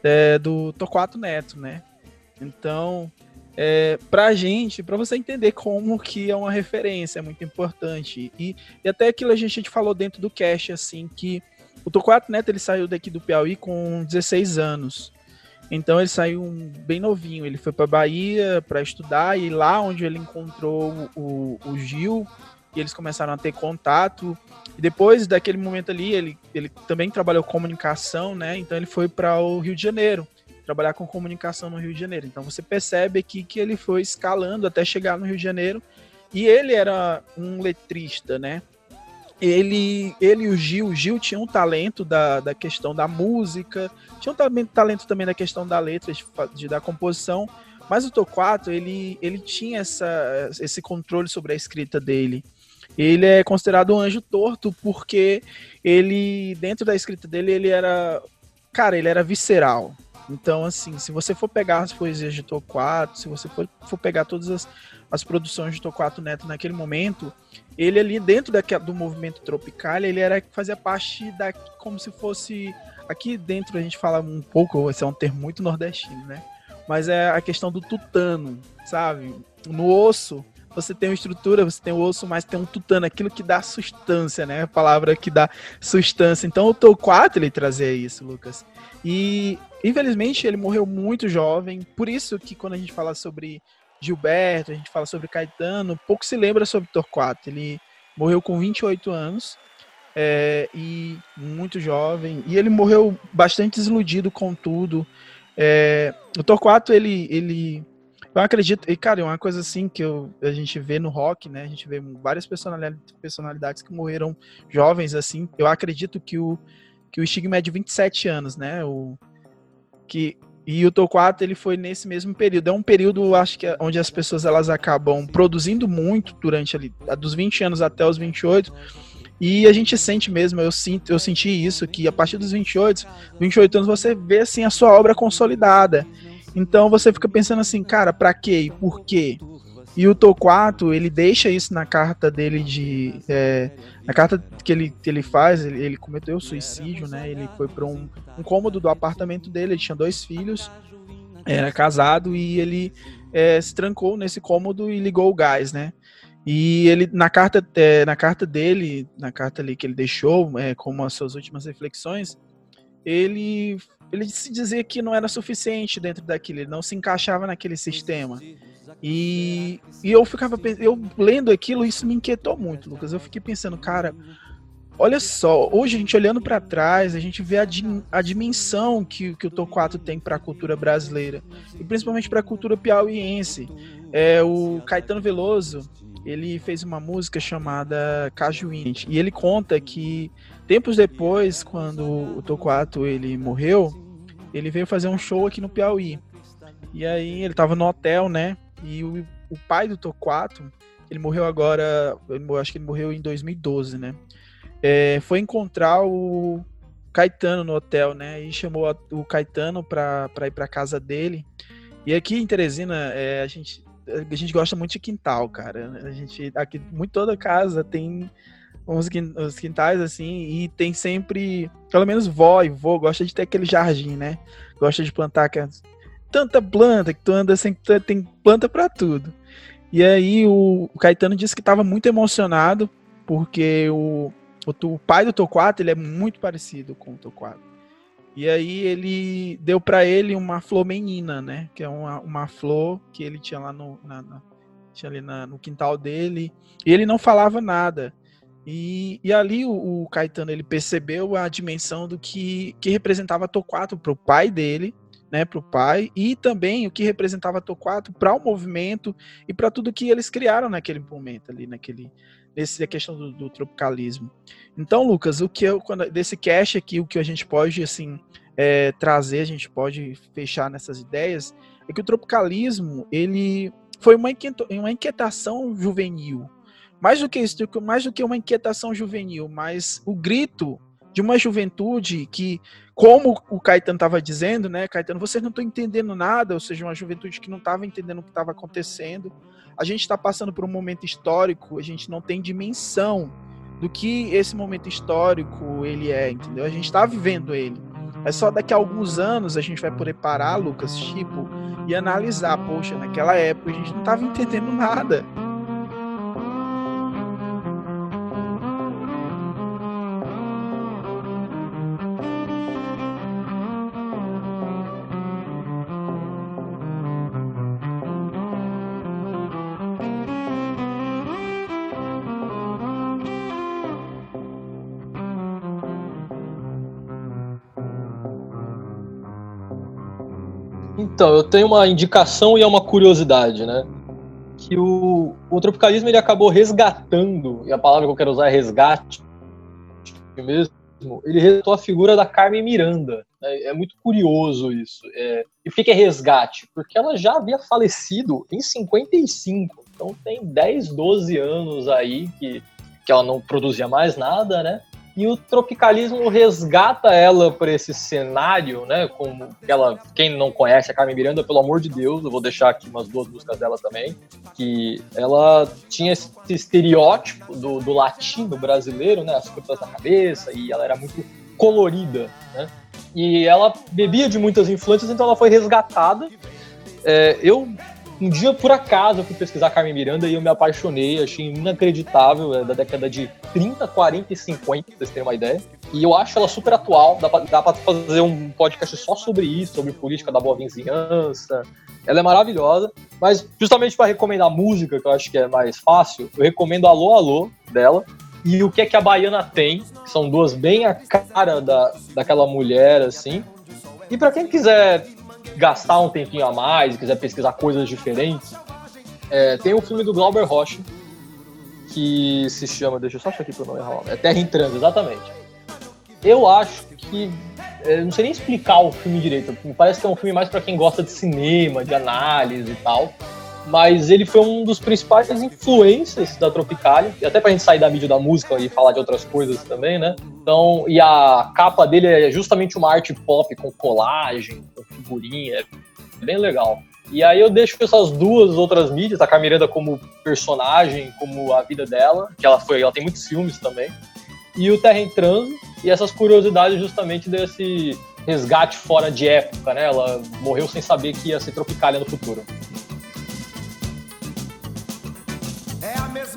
é, do Torquato Neto, né? Então, é, pra gente, para você entender como que é uma referência, é muito importante. E, e até aquilo a gente, a gente falou dentro do cast, assim, que o Torquato Neto ele saiu daqui do Piauí com 16 anos. Então ele saiu bem novinho. Ele foi para Bahia para estudar e lá onde ele encontrou o, o Gil e eles começaram a ter contato. E depois daquele momento ali, ele, ele também trabalhou comunicação, né? Então ele foi para o Rio de Janeiro, trabalhar com comunicação no Rio de Janeiro. Então você percebe aqui que ele foi escalando até chegar no Rio de Janeiro. E ele era um letrista, né? Ele, ele e o Gil, o Gil tinha um talento da, da questão da música, tinha um talento, também da questão da letra, de, de da composição, mas o Torquato, ele, ele tinha essa, esse controle sobre a escrita dele ele é considerado um anjo torto porque ele, dentro da escrita dele, ele era. Cara, ele era visceral. Então, assim, se você for pegar as poesias de Torquato, se você for, for pegar todas as, as produções de Torquato Neto naquele momento, ele ali dentro da, do movimento tropical, ele era fazia parte da como se fosse aqui dentro a gente fala um pouco, esse é um termo muito nordestino, né? Mas é a questão do tutano, sabe? No osso, você tem uma estrutura, você tem o osso, mas tem um tutano, aquilo que dá substância, né? A palavra que dá substância. Então o Torquato ele trazia isso, Lucas. E infelizmente ele morreu muito jovem, por isso que quando a gente fala sobre Gilberto, a gente fala sobre Caetano, pouco se lembra sobre Torquato. Ele morreu com 28 anos é, e muito jovem, e ele morreu bastante desiludido com tudo. É, o Torquato, ele, ele eu acredito, e cara, é uma coisa assim que eu, a gente vê no rock, né? A gente vê várias personalidades, que morreram jovens, assim. Eu acredito que o, que o estigma é de 27 anos, né? O, que, e o Torquato, ele foi nesse mesmo período. É um período, acho que, onde as pessoas elas acabam produzindo muito durante ali, dos 20 anos até os 28. E a gente sente mesmo, eu sinto, eu senti isso, que a partir dos 28, 28 anos você vê assim a sua obra consolidada. Então você fica pensando assim, cara, pra quê e por quê? E o Torquato, ele deixa isso na carta dele de. É, na carta que ele, que ele faz, ele, ele cometeu suicídio, né? Ele foi para um, um cômodo do apartamento dele, ele tinha dois filhos, era casado e ele é, se trancou nesse cômodo e ligou o gás, né? E ele, na carta, é, na carta dele, na carta ali que ele deixou, é, como as suas últimas reflexões, ele ele se dizia que não era suficiente dentro daquilo, ele não se encaixava naquele sistema. E, e eu ficava eu lendo aquilo, isso me inquietou muito, Lucas. Eu fiquei pensando, cara, olha só, hoje a gente olhando para trás, a gente vê a, a dimensão que, que o Torquato tem para a cultura brasileira e principalmente para a cultura piauiense. É, o Caetano Veloso, ele fez uma música chamada Cajuína e ele conta que Tempos depois, quando o Torquato ele morreu, ele veio fazer um show aqui no Piauí. E aí ele tava no hotel, né? E o, o pai do Torquato, ele morreu agora, acho que ele morreu em 2012, né? É, foi encontrar o Caetano no hotel, né? E chamou o Caetano pra ir pra casa dele. E aqui em Teresina, é, a, gente, a gente gosta muito de quintal, cara. A gente, aqui, muito toda casa tem uns quintais assim, e tem sempre, pelo menos vó e vô, gosta de ter aquele jardim, né? Gosta de plantar tanta planta que tu anda sempre tem planta para tudo. E aí o, o Caetano disse que estava muito emocionado porque o, o, o, pai do Torquato, ele é muito parecido com o Torquato. E aí ele deu para ele uma flor menina, né? Que é uma, uma flor que ele tinha lá no, na, na tinha ali na, no quintal dele. E ele não falava nada. E, e ali o, o, Caetano ele percebeu a dimensão do que, que representava Torquato para o pai dele, né, para o pai, e também o que representava Torquato para o movimento e para tudo que eles criaram naquele momento ali, naquele nesse a questão do, do tropicalismo. Então, Lucas, o que eu quando desse cast aqui, o que a gente pode assim é, trazer, a gente pode fechar nessas ideias é que o tropicalismo ele foi uma inquietação juvenil, mais do que isso, mais do que uma inquietação juvenil, mas o grito de uma juventude que, como o Caetano estava dizendo, né, Caetano, vocês não estão entendendo nada, ou seja, uma juventude que não estava entendendo o que estava acontecendo. A gente está passando por um momento histórico, a gente não tem dimensão do que esse momento histórico ele é, entendeu? A gente está vivendo ele. É só daqui a alguns anos a gente vai poder parar, Lucas, tipo, e analisar, poxa, naquela época a gente não estava entendendo nada. Então, eu tenho uma indicação e é uma curiosidade, né? Que o, o tropicalismo ele acabou resgatando, e a palavra que eu quero usar é resgate mesmo, ele resgatou a figura da Carmen Miranda. Né? É muito curioso isso. É, e por que é resgate? Porque ela já havia falecido em 55, então tem 10, 12 anos aí que, que ela não produzia mais nada, né? E o tropicalismo resgata ela para esse cenário, né? Como ela, quem não conhece a Carmen Miranda, pelo amor de Deus, eu vou deixar aqui umas duas músicas dela também, que ela tinha esse estereótipo do, do latino brasileiro, né? As frutas na cabeça e ela era muito colorida, né? E ela bebia de muitas influências, então ela foi resgatada. É, eu um dia, por acaso, eu fui pesquisar Carmen Miranda e eu me apaixonei, achei inacreditável, é da década de 30, 40 e 50, pra vocês terem uma ideia. E eu acho ela super atual, dá pra, dá pra fazer um podcast só sobre isso, sobre política da boa vizinhança. Ela é maravilhosa, mas justamente para recomendar música, que eu acho que é mais fácil, eu recomendo Alô Alô dela, e o que é que a Baiana tem, são duas bem a cara da, daquela mulher, assim. E para quem quiser gastar um tempinho a mais, quiser pesquisar coisas diferentes, é, tem o um filme do Glauber Rocha, que se chama, deixa eu só achar aqui pro nome errar, é Terra em Trânsito, exatamente. Eu acho que, é, não sei nem explicar o filme direito, me parece que é um filme mais para quem gosta de cinema, de análise e tal, mas ele foi um dos principais influências da Tropicália, e até pra gente sair da mídia da música e falar de outras coisas também, né? Então, e a capa dele é justamente uma arte pop com colagem, com figurinha, é bem legal. E aí eu deixo essas duas outras mídias, a Camiranda como personagem, como a vida dela, que ela foi, ela tem muitos filmes também, e o Terra em Transo, e essas curiosidades justamente desse resgate fora de época, né? Ela morreu sem saber que ia ser Tropicália no futuro.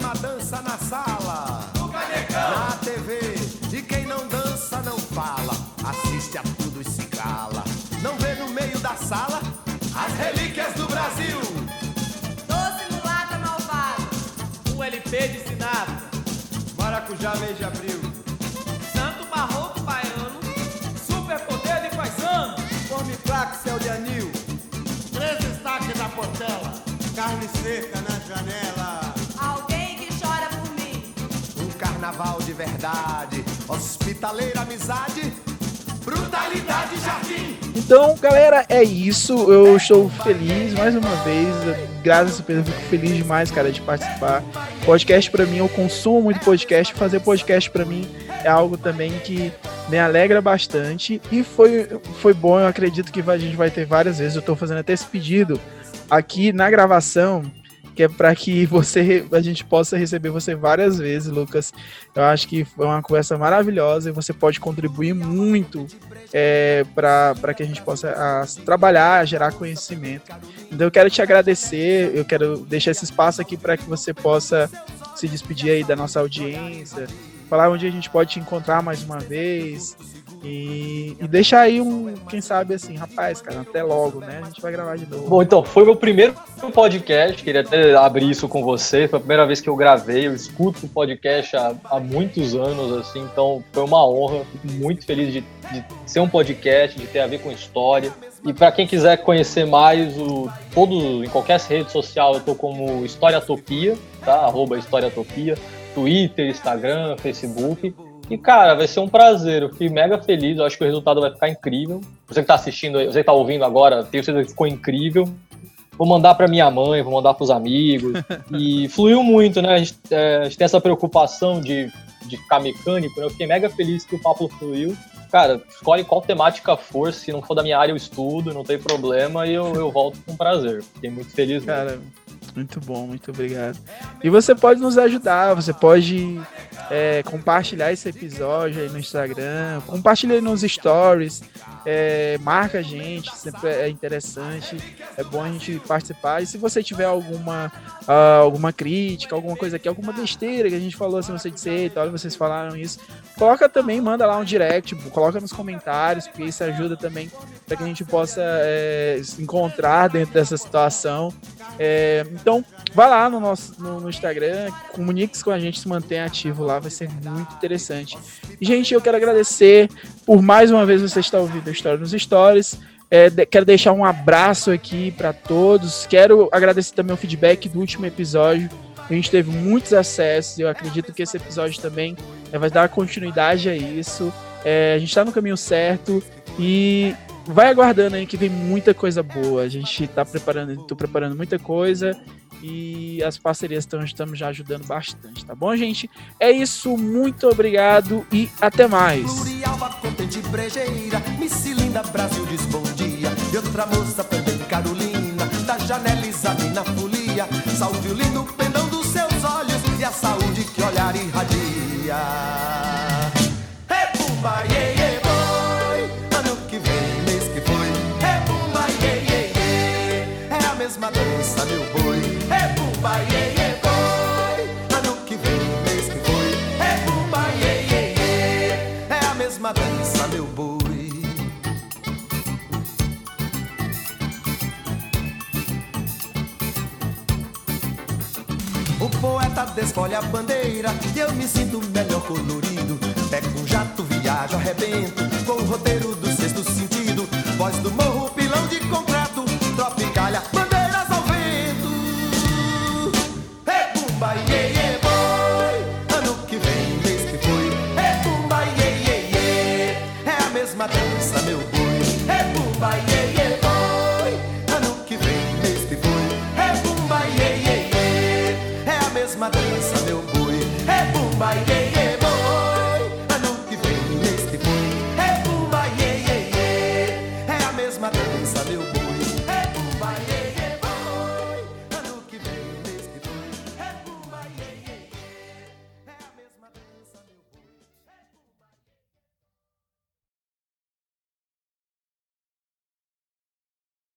mesma dança na sala, na TV. E quem não dança não fala, assiste a as relíquias do Brasil. Doce mulata malvado, um LP de sinatra, maracujá mês de abril. Santo barroco baiano, super poder de paisano. Come craque, céu de anil. Três destaques na portela, carne seca na janela carnaval de verdade, hospitaleira amizade, brutalidade jardim. Então, galera, é isso. Eu estou feliz mais uma vez. Graças a Deus, eu fico feliz demais, cara, de participar. Podcast para mim, eu consumo muito podcast. Fazer podcast para mim é algo também que me alegra bastante e foi, foi bom. Eu acredito que a gente vai ter várias vezes. Eu tô fazendo até esse pedido aqui na gravação que é para que você a gente possa receber você várias vezes, Lucas. Eu acho que foi uma conversa maravilhosa e você pode contribuir muito é, para que a gente possa a, trabalhar, gerar conhecimento. Então eu quero te agradecer, eu quero deixar esse espaço aqui para que você possa se despedir aí da nossa audiência, falar onde a gente pode te encontrar mais uma vez. E, e deixa aí um, quem sabe assim, rapaz, cara, até logo, né? A gente vai gravar de novo. Bom, então, foi meu primeiro podcast, queria até abrir isso com você. Foi a primeira vez que eu gravei, eu escuto o podcast há, há muitos anos, assim, então foi uma honra. Fico muito feliz de, de ser um podcast, de ter a ver com história. E para quem quiser conhecer mais, o, todo, em qualquer rede social, eu tô como Historiatopia, tá? Arroba Historiatopia, Twitter, Instagram, Facebook. E, cara, vai ser um prazer. Eu fiquei mega feliz. Eu acho que o resultado vai ficar incrível. Você que tá assistindo, você que tá ouvindo agora, tenho certeza que ficou incrível. Vou mandar para minha mãe, vou mandar para os amigos. E fluiu muito, né? A gente, é, a gente, tem essa preocupação de, de ficar mecânico, né? Eu fiquei mega feliz que o papo fluiu. Cara, escolhe qual temática for. Se não for da minha área, eu estudo, não tem problema. E eu, eu volto com prazer. Fiquei muito feliz. Cara, mesmo. Muito bom, muito obrigado. E você pode nos ajudar, você pode é, compartilhar esse episódio aí no Instagram, compartilha aí nos stories, é, marca a gente, sempre é interessante, é bom a gente participar. E se você tiver alguma, uh, alguma crítica, alguma coisa aqui, alguma besteira que a gente falou, se você disser, olha, vocês falaram isso, coloca também, manda lá um direct, coloca nos comentários, porque isso ajuda também para que a gente possa é, se encontrar dentro dessa situação. É, então, Vai lá no nosso no, no Instagram, comunique-se com a gente, se mantenha ativo lá, vai ser muito interessante. Gente, eu quero agradecer por mais uma vez você estar ouvindo a história nos stories. É, de, quero deixar um abraço aqui para todos. Quero agradecer também o feedback do último episódio. A gente teve muitos acessos. Eu acredito que esse episódio também é, vai dar continuidade a isso. É, a gente está no caminho certo. E vai aguardando aí que vem muita coisa boa. A gente tá preparando, tô preparando muita coisa e as parcerias estão estamos já ajudando bastante, tá bom, gente? É isso, muito obrigado e até mais. Plurialva, contente, brejeira, Missilinda, Brasil diz bom dia. Outra moça também, Carolina, da janela examina a folia. Salve o lindo pendão dos seus olhos e a saúde que olhar irradia. É mesma dança, meu boi. É bumba, iê, iê, boi, ano que vem, mês que foi. É bumba, iê, iê, iê, é a mesma dança, meu boi. O poeta desfolha a bandeira e eu me sinto melhor colorido. Pego um jato, viajo, arrebento com o roteiro do sexto sentido. Voz do morro, pilão de concreto, É bumba,